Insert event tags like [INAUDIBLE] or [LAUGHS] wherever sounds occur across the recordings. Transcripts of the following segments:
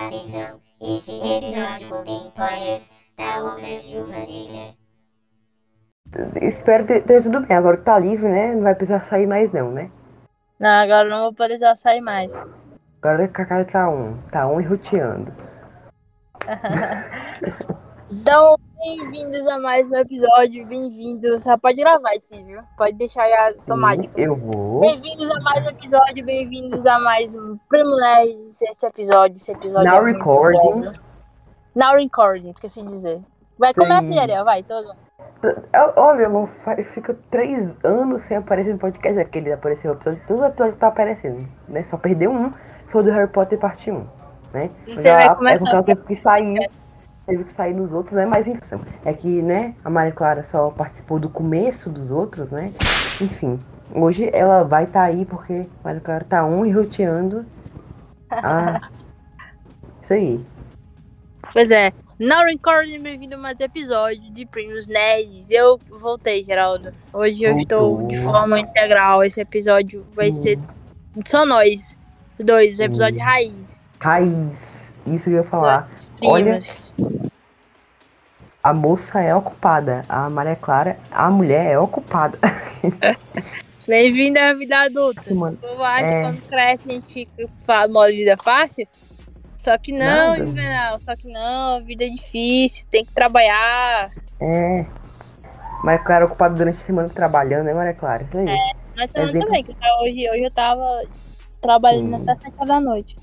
Atenção, este episódio contém spoilers da obra Viúva Negra. Espero ter, ter tudo bem. Agora que tá livre, né? Não vai precisar sair mais não, né? Não, agora não vou precisar sair mais. Agora que a cara tá um. Tá um e roteando. [LAUGHS] Então, bem-vindos a mais um episódio. Bem-vindos. Só pode gravar esse, viu? Pode deixar já automático. Eu vou. Bem-vindos a mais um episódio. Bem-vindos a mais um Primo Nerd. Esse episódio, esse episódio. Now é muito recording. bom. Now recording, esqueci de dizer. Vai, começa aí, Ariel, vai, todo. Olha, fa- fica três anos sem aparecer no podcast aquele apareceu o episódio. Todos os episódios tá aparecendo, né? Só perdeu um, foi o do Harry Potter parte 1, né? E você vai a- começar É que sair. Teve que sair nos outros, né? Mas enfim. É que, né, a Maria Clara só participou do começo dos outros, né? Enfim. Hoje ela vai estar aí porque a Maria Clara tá um e roteando. Ah. [LAUGHS] Isso aí. Pois é. Now recording, bem-vindo a mais um episódio de Primos Nerds. Eu voltei, Geraldo. Hoje eu estou de forma integral. Esse episódio vai Hum. ser só nós. Dois, episódio Hum. raiz. Raiz. Isso que eu ia falar. Olha-. A moça é ocupada. A Maria Clara, a mulher é ocupada. [LAUGHS] Bem-vindo à vida adulta. Mano, O povo acha É. que quando cresce a gente fica fa- modo de vida fácil. Só que não. Juvenal. Só que não, a vida é difícil, tem que trabalhar. É. Maria Clara ocupada durante a semana trabalhando, né, Maria Clara? Isso aí. Nós semana Exemplo. também, que hoje, hoje eu tava trabalhando Hum. até 7 horas da noite.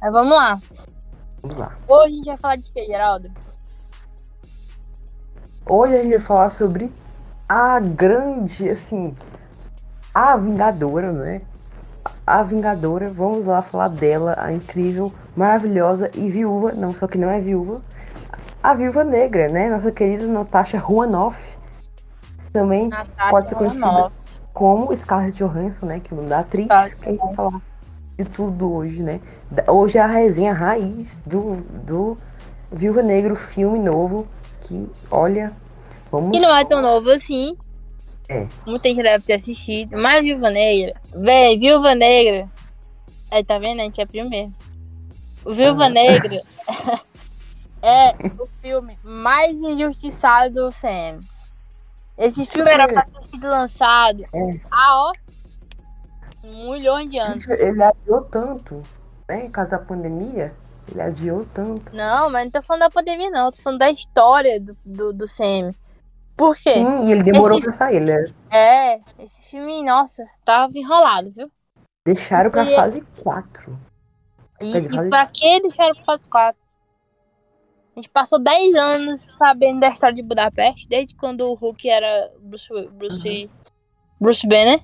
Mas vamos lá. Vamos lá. Hoje a gente vai falar de quê, Geraldo? Hoje a gente vai falar sobre a grande, assim, a Vingadora, né? A Vingadora, vamos lá falar dela, a incrível, maravilhosa e viúva, não, só que não é viúva, a Viúva Negra, né? Nossa querida Natasha Romanoff. Também Natasha Pode ser conhecida. Romanoff. como Scarlett Johansson, né? Que não dá atriz, que a gente vai falar de tudo hoje, né? Hoje é a resenha raiz do, do Viúva Negra, filme novo, que, olha, vamos... E não é tão novo assim. É. Muita gente deve ter assistido. Mas Viúva Negra. Véi, Viúva Negra. Aí, tá vendo? A gente é primeiro. O Viúva Ah. Negra [LAUGHS] é o filme mais injustiçado do CM. Esse filme era pra ter sido lançado É. há, ó, um milhão de anos. Ele adiou tanto, né? Em caso da pandemia, ele adiou tanto. Não, mas não tô falando da pandemia, não. Tô falando da história do, do, do CM. Por quê? Sim, e ele demorou Esse- pra sair, né? É, esse filme, nossa, tava enrolado, viu? Deixaram pra Isso aí- fase 4. Isso, e pra que deixaram pro fase 4? A gente passou 10 anos sabendo da história de Budapeste, desde quando o Hulk era Bruce, Bruce, Bruce Banner,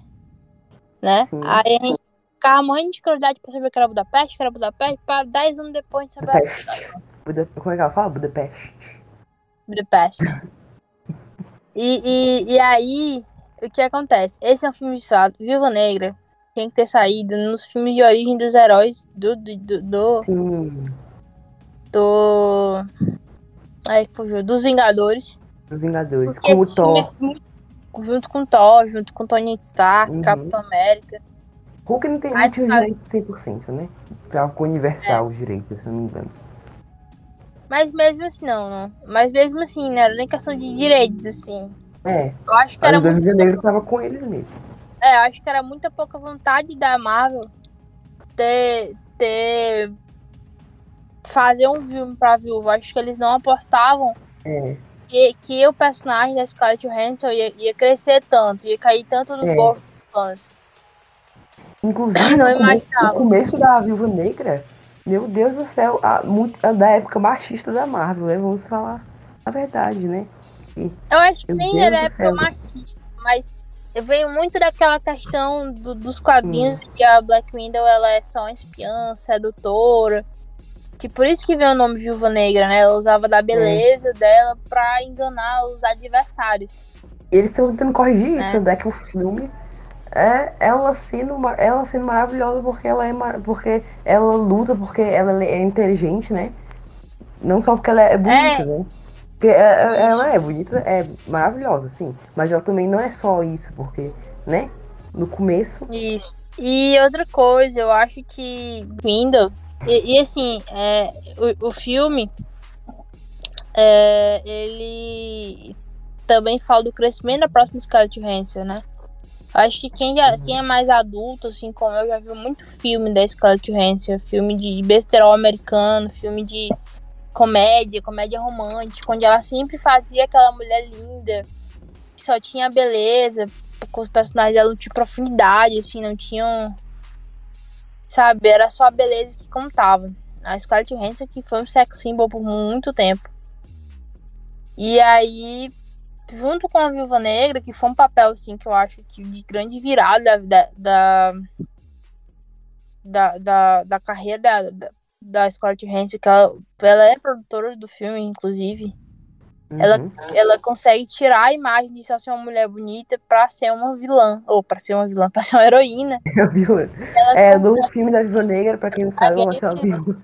né? Sim. Aí a gente ficava morrendo de curiosidade pra saber o que era Budapeste, o que era Budapeste, pra 10 anos depois gente sabia Budapeste. Buda... Como é que ela fala? Budapeste. Budapeste. E, e, e aí, o que acontece? Esse é um filme de estado, Viúva Negra, tem que ter saído nos filmes de origem dos heróis do, do, do, do Sim, do. Ai, fugiu. Dos Vingadores. dos Vingadores. Porque Como filme Thor. é junto com Thor, junto com Tony Stark, Uhum. Capitão América. Hulk não tem, Mas, não tinha os cara- direitos 100%, né? Tava com o Universal os direitos, se eu não me engano. Mas mesmo assim, não, não. Mas mesmo assim, não era nem questão de direitos, assim. É, Eu acho que a era da muito. Negra tava com eles mesmo. É, eu acho que era muita pouca vontade da Marvel ter. ter fazer um filme pra viúva. Acho que eles não apostavam É, que, que o personagem da Scarlett Johansson ia, ia crescer tanto, ia cair tanto no É. corpo dos fãs. Inclusive, Não no começo da Viúva Negra, meu Deus do céu, a, muito, a da época machista da Marvel, né? Vamos falar a verdade, né? Eu acho que nem era época céu. machista, mas eu venho muito daquela questão do- dos quadrinhos Hum. que a Black Widow ela é só uma espiã, sedutora. Que por isso que veio o nome Viúva Negra, né? Ela usava da beleza dela pra enganar os adversários. Eles estão tentando corrigir isso, É. né? Que o filme é ela sendo, ela sendo maravilhosa porque ela é porque ela luta, porque ela é inteligente, né? Não só porque ela é bonita, É. né? Porque é- Isso. ela é bonita, é maravilhosa, sim. Mas ela também não é só isso, porque, né? No começo, Isso. E outra coisa, eu acho que Windows E, e assim, é, o, o filme, é, ele também fala do crescimento da próxima Scarlett Johansson, né? Acho que quem, já, quem é mais adulto, assim como eu, já viu muito filme da Scarlett Johansson, filme de besterol americano, filme de comédia, comédia romântica, onde ela sempre fazia aquela mulher linda, que só tinha beleza, com os personagens dela não tinham profundidade, assim, não tinham. Sabe, era só a beleza que contava. A Scarlett Johansson que foi um sex symbol por muito tempo. E aí, junto com a Viúva Negra, que foi um papel, assim, que eu acho que de grande virada da, da, da, da, da carreira da, da, da Scarlett Johansson, que ela, ela é produtora do filme, inclusive. Ela, Uhum. ela consegue tirar a imagem de só ser uma mulher bonita pra ser uma vilã. Ou pra ser uma vilã, [LAUGHS] pra ser uma heroína. A [LAUGHS] vilã. Ela É, consegue- no filme da Viva Negra, pra quem não sabe, ela ser uma vilã.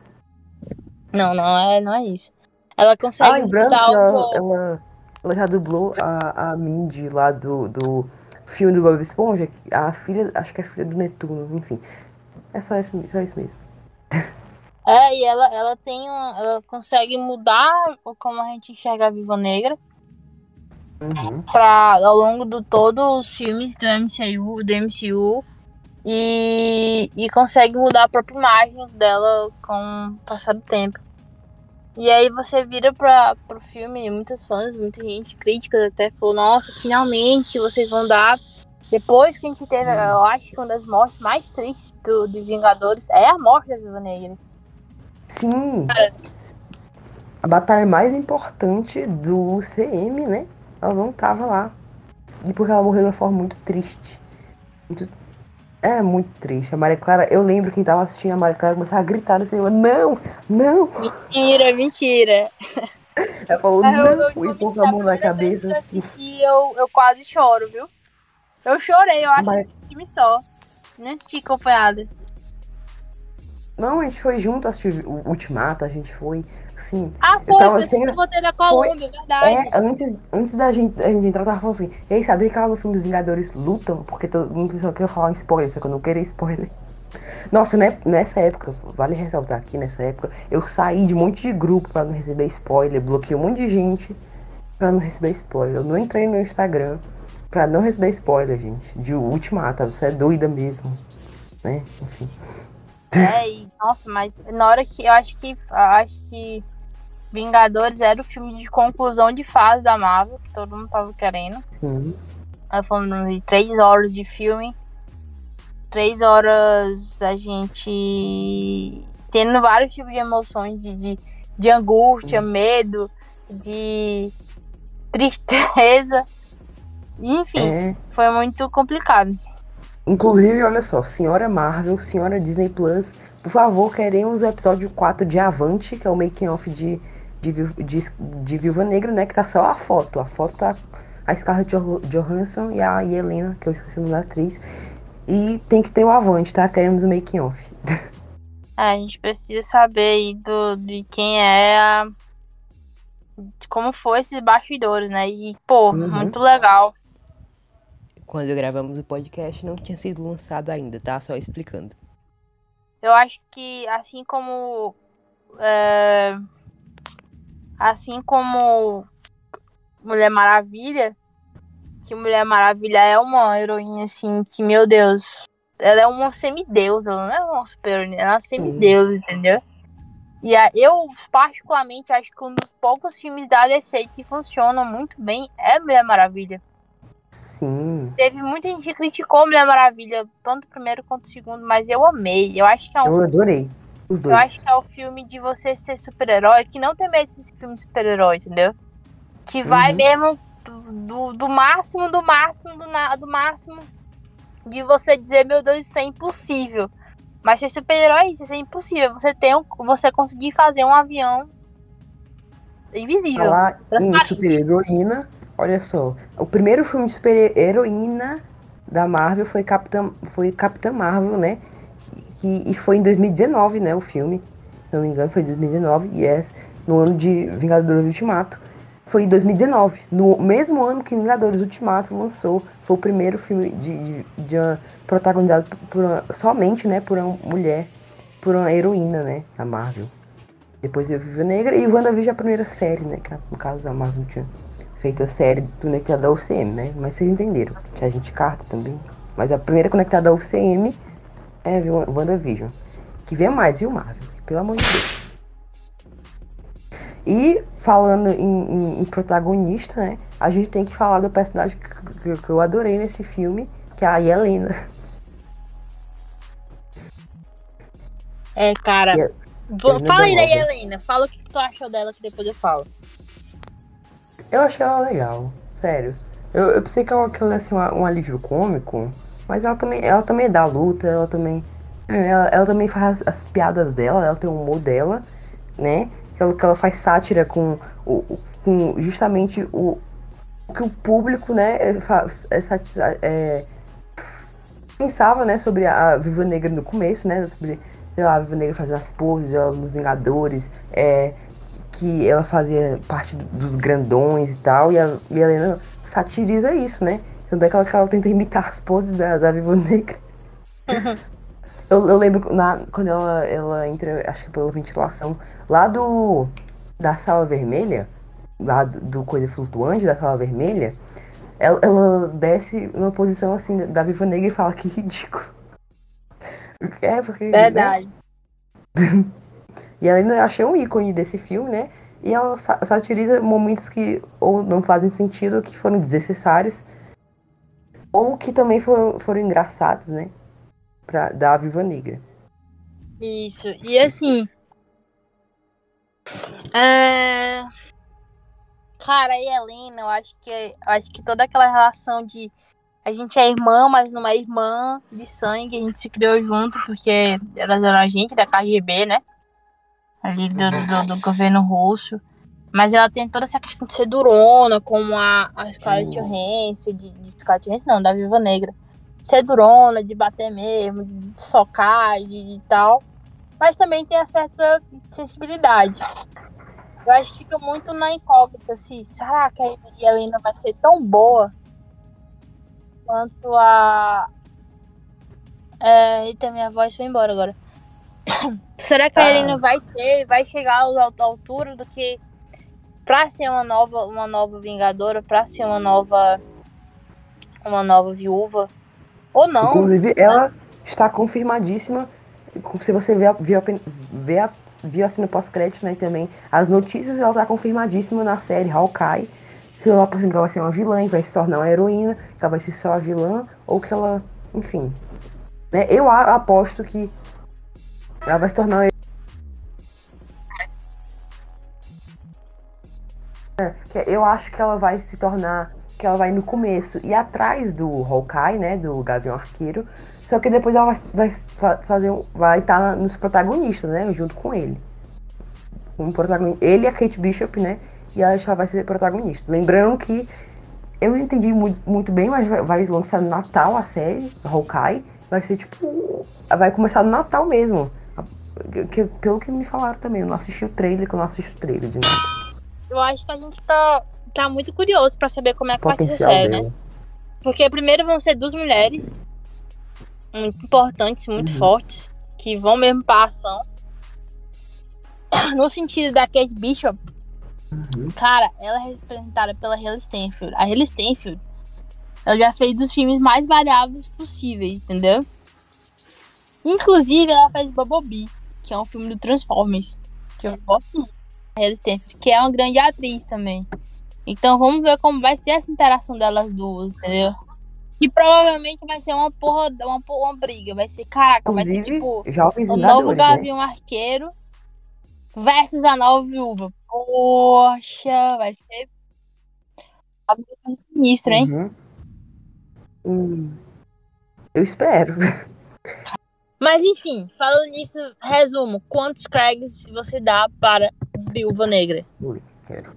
Não, não é, não é isso. Ela Ah, consegue que mudar o ela, ela, ela já dublou a, a Mindy lá do, do filme do Bob Esponja, a filha, acho que é a filha do Netuno, enfim. É só isso, só isso mesmo. É, e ela, ela tem um, ela consegue mudar como a gente enxerga a Viva Negra Uhum. pra, ao longo de todos os filmes do MCU, do MCU e, e consegue mudar a própria imagem dela com o passar do tempo. E aí você vira pra, pro filme, e muitos fãs, muita gente, críticas até, falou, nossa, finalmente vocês vão dar. Depois que a gente teve, eu acho que uma das mortes mais tristes do, de Vingadores é a morte da Viva Negra. Sim. A batalha mais importante do CM, né? Ela não tava lá. E porque ela morreu de uma forma muito triste. Muito... É muito triste. A Maria Clara, eu lembro quem tava assistindo a Maria Clara começava a gritar no cinema, não, não! Mentira, mentira. Ela falou, É, eu- não, eu- e pôs a mão na cabeça. eu assisti, eu, eu quase choro, viu? Eu chorei, eu acho Mas- que filme só. Não assisti acompanhada. Não, a gente foi junto assistir o Ultimato, a gente foi, sim. Ah, foi, tava foi assistir sem- o roteiro da Colômbia, é verdade. É, antes, antes da gente, a gente entrar, eu tava falando assim, ei, sabia que lá no filme dos Vingadores lutam? Porque todo mundo pensou que eu ia falar um spoiler, só que eu não queria spoiler. Nossa, né, nessa época, vale ressaltar aqui, nessa época, eu saí de um monte de grupo pra não receber spoiler, bloqueei um monte de gente pra não receber spoiler. Eu não entrei no Instagram pra não receber spoiler, gente, de Ultimato, você é doida mesmo, né, enfim. É, e, nossa, mas na hora que eu acho que eu acho que Vingadores era o filme de conclusão de fase da Marvel, que todo mundo tava querendo. Sim, Ela falando de três horas de filme. Três horas da gente tendo vários tipos de emoções de, de, de angústia, medo, de tristeza. Enfim, é... foi muito complicado. Inclusive, olha só, senhora Marvel, senhora Disney Plus, por favor, queremos o episódio 4 de Avante, que é o making off de, de, de, de Viúva Negra, né? Que tá só a foto. A foto tá a Scarlett Jo- Johansson e a Helena, que eu esqueci o nome da atriz. E tem que ter o Avante, tá? Queremos o making off. É, [LAUGHS] a gente precisa saber aí do, de quem é a. Como foi esses bastidores, né? E, pô, Uhum. muito legal. Quando gravamos o podcast, não tinha sido lançado ainda, tá? Só explicando. Eu acho que assim como. é, assim como Mulher Maravilha, que Mulher Maravilha é uma heroína assim, que, meu Deus, ela é uma semideusa, ela não é uma super heroína, ela é uma semideusa, entendeu? E a- eu, particularmente, acho que um dos poucos filmes da DC que funcionam muito bem é Mulher Maravilha. Sim, Teve muita gente que criticou Mulher Maravilha, tanto o primeiro quanto o segundo, mas eu amei. Eu acho que é um eu adorei. Os dois. eu acho que é o filme de você ser super-herói, que não tem medo desse filme de super-herói, entendeu? Que vai Uhum. mesmo do, do, máximo, do máximo, do, na- do máximo de você dizer, meu Deus, isso é impossível. Mas ser super-herói é isso, é impossível. Você tem um, você conseguir fazer um avião invisível. Falar em super-heroína, olha só. O primeiro filme de super-heroína da Marvel foi Capitã, foi Capitã Marvel, né? E foi em 2019, né? O filme. Se não me engano, foi em 2019. E é no ano de Vingadores Ultimato. Foi em 2019. No mesmo ano que Vingadores Ultimato lançou. Foi o primeiro filme de, de, de uma- protagonizado por uma- somente, né? Por uma mulher. por uma heroína, né? Da Marvel. Depois veio Viva Negra e WandaVision é a primeira série, né? Que no caso a Marvel tinha feito a série conectada ao UCM, né? Mas vocês entenderam. Tinha a gente carta também. Mas a primeira conectada ao UCM é WandaVision. Que vem mais, viu, Marvel? Pelo amor de Deus. E falando em, em, em, protagonista, né? A gente tem que falar do personagem que, que, que eu adorei nesse filme, que é a Helena. É, cara. É, fala aí da Helena. Fala o que tu achou dela, que depois eu falo. Eu achei ela legal, sério. Eu, eu pensei que ela, que ela ia ser um alívio cômico, mas ela também, ela também é da luta, ela também. Ela, ela também faz as, as piadas dela, ela tem o humor dela, né? Que ela, que ela faz sátira com, o, com justamente o, o que o público, né, é, é, é, pensava, né, sobre a Viva Negra no começo, né? Sobre, sei lá, a Viva Negra fazendo as poses, ela nos Vingadores, é que ela fazia parte dos grandões e tal, e a, e a Helena satiriza isso, né? Tanto é que ela, que ela tenta imitar as poses da, da Viva Negra. [LAUGHS] eu, eu, lembro na, quando ela, ela entra, acho que pela ventilação, lá do. da sala vermelha, lá do, do coisa flutuante da sala vermelha, ela, ela desce numa posição assim da Viva Negra e fala que ridículo. [LAUGHS] É, porque. Né? Verdade. Né? [LAUGHS] E ela ainda achei um ícone desse filme, né? E ela satiriza momentos que ou não fazem sentido, ou que foram desnecessários, ou que também foram, foram engraçados, né? Pra, da Viva Negra. Isso. E assim. É... Cara, e Helena, eu acho que eu acho que toda aquela relação de a gente é irmã, mas não é irmã de sangue, a gente se criou junto porque elas eram a gente da KGB, né? Ali do, do, do, governo russo. Mas ela tem toda essa questão de ser durona, como a, a Scarlett Johansson, de, de Scarlett Johansson não, da Viva Negra. Ser durona, de bater mesmo, de socar, de, de tal. Mas também tem a certa sensibilidade. Eu acho que fica muito na incógnita, assim, será que a Helena vai ser tão boa quanto a... É, eita, minha voz foi embora agora [COUGHS] Será que a Helena ah. vai ter, vai chegar à altura do que pra ser uma nova, uma nova Vingadora, pra ser uma nova uma nova viúva? Ou não? Inclusive, ela está confirmadíssima. Se você vê, vê, vê, viu assim no pós-crédito, né? Também as notícias, ela está confirmadíssima na série Hawkeye. Que ela, ela vai ser uma vilã e vai se tornar uma heroína, que ela vai ser só a vilã, ou que ela, enfim. Né? Eu aposto que ela vai se tornar. É, eu acho que ela vai se tornar. Que ela vai no começo e atrás do Hawkeye, né? Do Gavião Arqueiro. Só que depois ela vai, vai fazer. Vai estar nos protagonistas, né? Junto com ele. Um protagonista. Ele e a Kate Bishop, né? E ela já vai ser protagonista. Lembrando que eu não entendi muito, muito bem, mas vai, vai lançar no Natal a série, Hawkeye. Vai ser tipo. Vai começar no Natal mesmo. Que, pelo que me falaram também, eu não assisti o trailer, que eu não assisto o trailer de nada. Eu acho que a gente tá, tá muito curioso pra saber como é que vai ser a série, né? Porque primeiro vão ser duas mulheres muito importantes, muito uhum. fortes, que vão mesmo pra ação. [COUGHS] No sentido da Kate Bishop, uhum. cara, ela é representada pela Haley Stanfield. A Haley Stanfield, ela já fez dos filmes mais variados possíveis, entendeu? Inclusive, ela faz Bumblebee que é um filme do Transformers, que eu gosto muito. Que é uma grande atriz também. Então vamos ver como vai ser essa interação delas duas, entendeu? E provavelmente vai ser uma porra, uma, uma briga. Vai ser, caraca, vai ser tipo o novo né? Gavião né? Arqueiro versus a nova viúva. Poxa, vai ser sinistro, hein? Uhum. Hum. Eu espero. [LAUGHS] Mas enfim, falando nisso, resumo: quantos Craigs você dá para Viúva Negra? Ui, quero.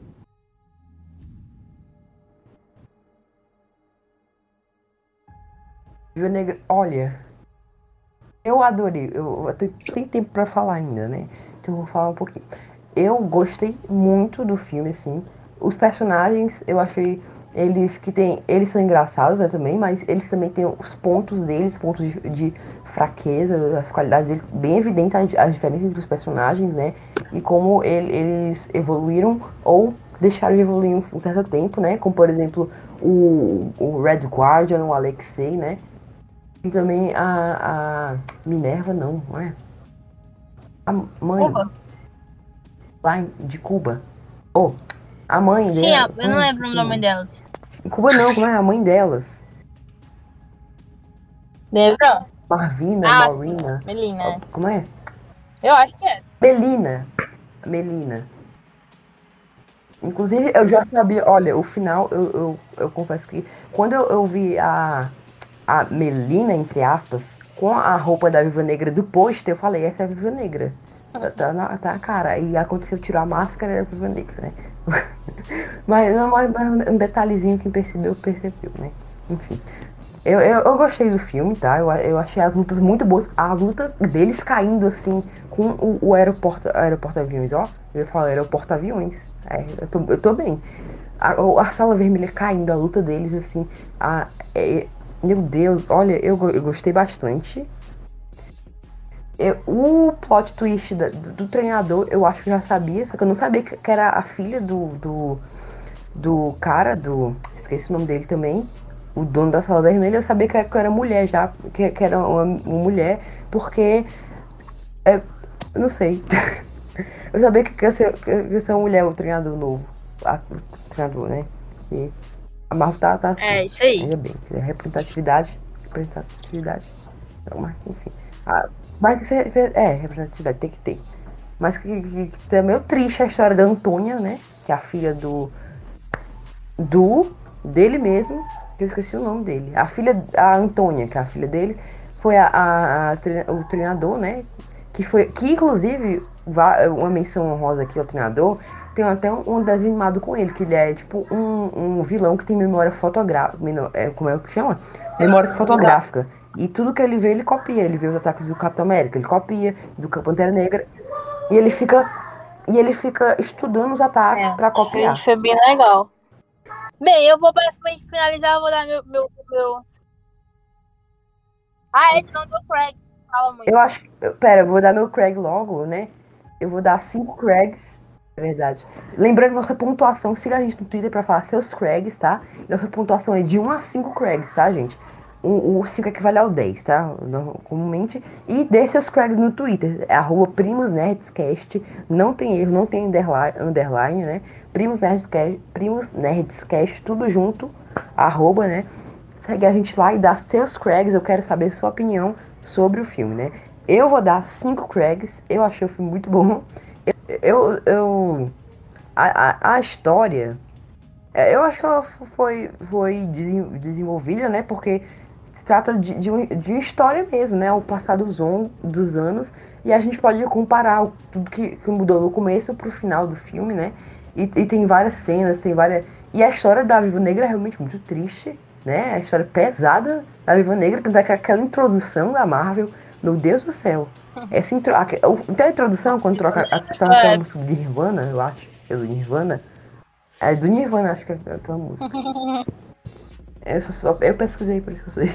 Viúva Negra, olha. Eu adorei. Eu, eu tenho tempo para falar ainda, né? Então eu vou falar um pouquinho. Eu gostei muito do filme, assim. Os personagens eu achei eles que tem, eles são engraçados, né, também, mas eles também têm os pontos deles, pontos de, de fraqueza, as qualidades deles, bem evidentes as, as diferenças entre os personagens, né, e como ele, eles evoluíram ou deixaram de evoluir um, um certo tempo, né, como por exemplo o, o Red Guardian, o Alexei, né, e também a, a Minerva, não, não é? A mãe. Cuba. Lá de Cuba. Oh, a mãe Sim, dela. eu não lembro o sim. nome delas. Em Cuba não, como é a mãe delas? Lembra? Marvina, Ah, Maurina. Melina. é. Como é? Eu acho que é. Melina. Melina. Inclusive, eu já sabia, olha, o final, eu, eu, eu confesso que quando eu, eu vi a, a Melina, entre aspas, com a roupa da Viva Negra do pôster, eu falei, essa é a Viva Negra. Tá, tá na, tá cara. E aconteceu, tirou a máscara, era a Viva Negra, né? Mas, não, mas, mas um detalhezinho que percebeu, percebeu, né? Enfim. Eu, eu, eu gostei do filme, tá? Eu, eu achei as lutas muito boas. A luta deles caindo assim com o, o aeroporto, aeroporto aviões, ó. Eu ia falar aeroporto aviões. É, eu tô, eu tô bem. A, a sala vermelha caindo, a luta deles, assim. A, é, meu Deus, olha, eu, eu gostei bastante. Eu- o plot twist da- do, do treinador, eu acho que eu já sabia, só que eu não sabia que, que era a filha do, do, do cara, do. Esqueci o nome dele também. O dono da sala vermelha, eu sabia que era, que era mulher já, que, que era uma, uma mulher, porque. É, não sei. [LAUGHS] eu sabia que ia ser, que ia uma mulher, o treinador novo. A- o treinador, né? Que a Marvel tá, tá assim. É, isso aí. Ainda bem, é representatividade. Representatividade. Não, mas, enfim. Ah, mas que ser, é, representatividade, tem que ter. Mas que, que, que tá meio triste a história da Antônia, né? Que é a filha do. Do. dele mesmo. Que eu esqueci o nome dele. A filha. A Antônia, que é a filha dele, foi a, a- a o treinador, né? Que foi. Que inclusive, uma menção honrosa aqui ao treinador. Tem até um, um desenho animado com ele, que ele é tipo um, um vilão que tem memória fotográfica. É, como é que chama? Memória fotográfica. E tudo que ele vê, ele copia. Ele vê os ataques do Capitão América, ele copia, do Pantera Negra. E ele fica. E ele fica estudando os ataques É, pra copiar. Foi, foi bem legal. Bem, eu vou pra finalizar, eu vou dar meu. meu, meu... Ah, é, não deu Craig. Fala muito. Eu acho. Pera, eu vou dar meu Craig logo, né? Eu vou dar cinco Craigs. É verdade. Lembrando nossa pontuação, siga a gente no Twitter pra falar seus Craigs, tá? Nossa pontuação é de 1 a 5 Craigs, tá, gente? O, o 5 equivale ao 10, tá? Não- Comumente. E dê seus Craigs no Twitter. É arroba primosnerdscast. Não tem erro, não tem underline, underline né? Primos Nerdscast, Primos Nerdscast, tudo junto. Arroba, né? Segue a gente lá e dá seus Craigs. Eu quero saber sua opinião sobre o filme, né? Eu vou dar 5 Craigs. Eu achei o filme muito bom. Eu. eu, eu- a, a, a história. é, Eu acho que ela foi, foi desen- desenvolvida, né? Porque se trata de, de, de história mesmo, né? O passar dos, on, dos anos. E a gente pode comparar tudo que, que mudou no começo pro final do filme, né? E, e tem várias cenas, tem várias. E a história da Viva Negra é realmente muito triste, né? A história pesada da Viva Negra, tanto é que aquela introdução da Marvel, meu Deus do céu. [LAUGHS] Essa intro... o- Então a introdução, quando troca a, aquela É. música do Nirvana, eu acho, é do Nirvana. É do Nirvana, acho que é aquela música. [LAUGHS] Eu, só- eu pesquisei, por isso que eu sei.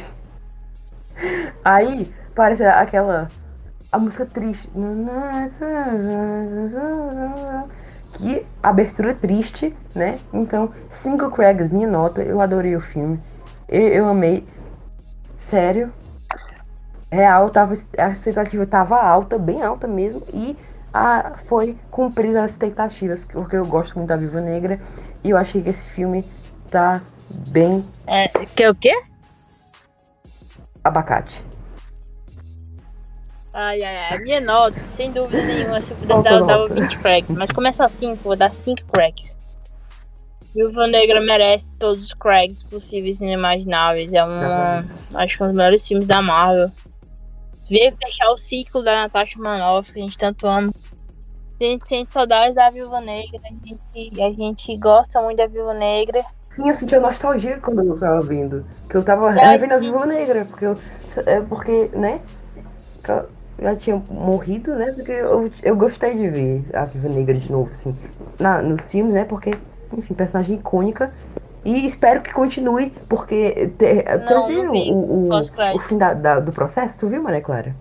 Aí, parece aquela. A música triste. Que abertura triste, né? Então, cinco Craigs, minha nota. Eu adorei o filme. Eu, eu amei. Sério. Real, tava, a expectativa tava alta, bem alta mesmo. E a, foi cumprida as expectativas, porque eu gosto muito da Viva Negra. E eu achei que esse filme tá bem É, que o quê? abacate. Ai, ai, ai. A minha nota, sem dúvida nenhuma, se eu pudesse dar, eu dava nota? 20 cracks. Mas é só 5, vou dar 5 cracks. Viúva Negra merece todos os cracks possíveis e inimagináveis. É um, acho que um dos melhores filmes da Marvel. Veio fechar o ciclo da Natasha Manoff, que a gente tanto ama. A gente sente saudades da Viúva Negra, a gente, a gente gosta muito da Viúva Negra. Sim, eu sentia nostalgia quando eu tava vendo. Que eu tava Ai, revendo a Viúva Negra. Porque, eu, é porque né? Já tinha morrido, né? Só que eu, eu gostei de ver a Viúva Negra de novo, assim. Na, nos filmes, né? Porque, enfim, personagem icônica. E espero que continue, porque. Te, não viram o, o, o fim da, da- do processo? Tu viu, Maria Clara?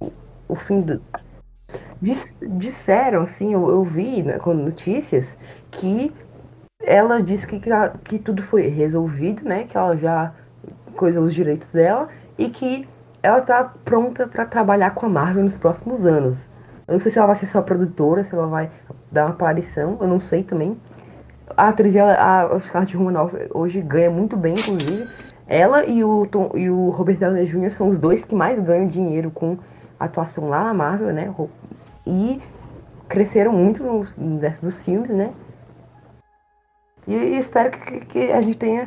O, o fim do. Dis- disseram, assim, eu, eu vi né, com notícias que ela disse que, que, que tudo foi resolvido, né? Que ela já coisou os direitos dela e que ela tá pronta pra trabalhar com a Marvel nos próximos anos. Eu não sei se ela vai ser só produtora, se ela vai dar uma aparição, eu não sei também. A atriz, ela, a Scarlett Romanoff, hoje ganha muito bem, inclusive. Ela e o, Tom, e o Robert Downey Jr. são os dois que mais ganham dinheiro com atuação lá na Marvel, né? E cresceram muito nos dos filmes, né? E, e espero que, que a gente tenha.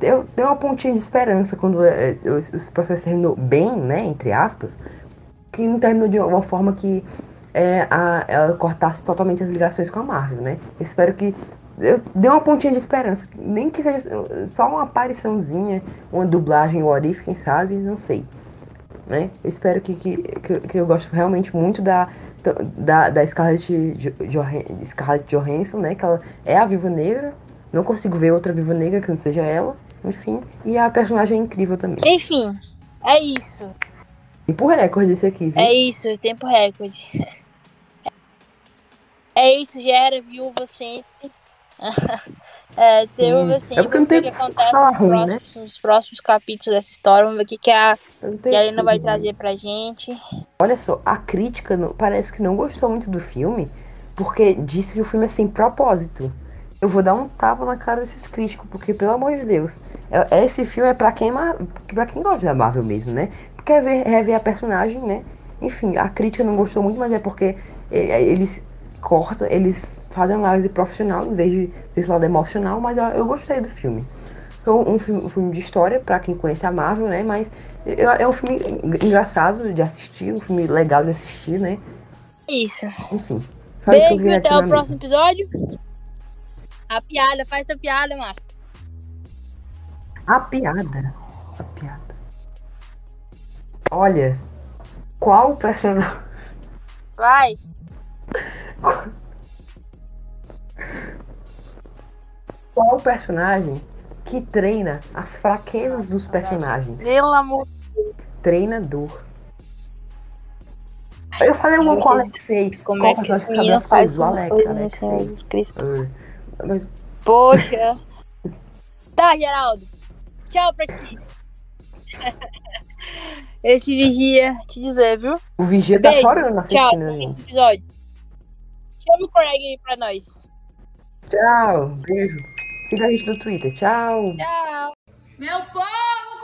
Deu, deu uma pontinha de esperança quando é, os- esse processo terminou bem, né? Entre aspas. Que não terminou de uma forma que é, a, ela cortasse totalmente as ligações com a Marvel, né? Eu espero que. Eu, deu uma pontinha de esperança. Nem que seja só uma apariçãozinha, uma dublagem, o Orif, quem sabe, não sei. Né? Eu espero que, que, que, que eu gosto realmente muito da, da, da Scarlett, Scarlett Johansson, né? Que ela é a Viva Negra. Não consigo ver outra Viva Negra que não seja ela. Enfim. E a personagem é incrível também. Enfim, é isso. Por recorde esse aqui, viu? É isso, tempo recorde. É isso, já era viúva [LAUGHS] sempre. é, ter Hum, viúva é sempre. porque não Vamos ver tem o que acontece nos, ruim, né? próximos, nos próximos capítulos dessa história. Vamos ver o que, que a, Eu não que tenho a Helena vai trazer pra gente. Olha só, a crítica parece que não gostou muito do filme, porque disse que o filme é sem propósito. Eu vou dar um tapa na cara desses críticos, porque, pelo amor de Deus, é- esse filme é pra quem, pra quem gosta da Marvel mesmo, né? Quer ver, rever a personagem, né? Enfim, a crítica não gostou muito, mas é porque e- eles cortam, eles fazem análise profissional em vez de desse lado emocional, mas eu, eu gostei do filme. É um, filme, um filme de história pra quem conhece a Marvel, né? Mas é, é um filme engraçado de assistir, um filme legal de assistir, né? Isso. Enfim. Beijo, queria até o próximo episódio. A piada, faz a piada, Marcos. A piada. A piada. Olha, qual personagem. Vai. Qual personagem que treina as fraquezas dos personagens? Pelo amor Treinador. Eu falei uma o Alexei. Como Qual é que esse menino faz? O Alex, coisas, meu Alexei. Mas Poxa. tá, Geraldo. Tchau pra ti. Esse vigia te dizer, viu? o Vigia tá Beijo. chorando Tchau, até gente. esse episódio. Chama o Craig aí pra nós. Tchau, beijo. Siga a gente no Twitter. Tchau. Tchau. Meu povo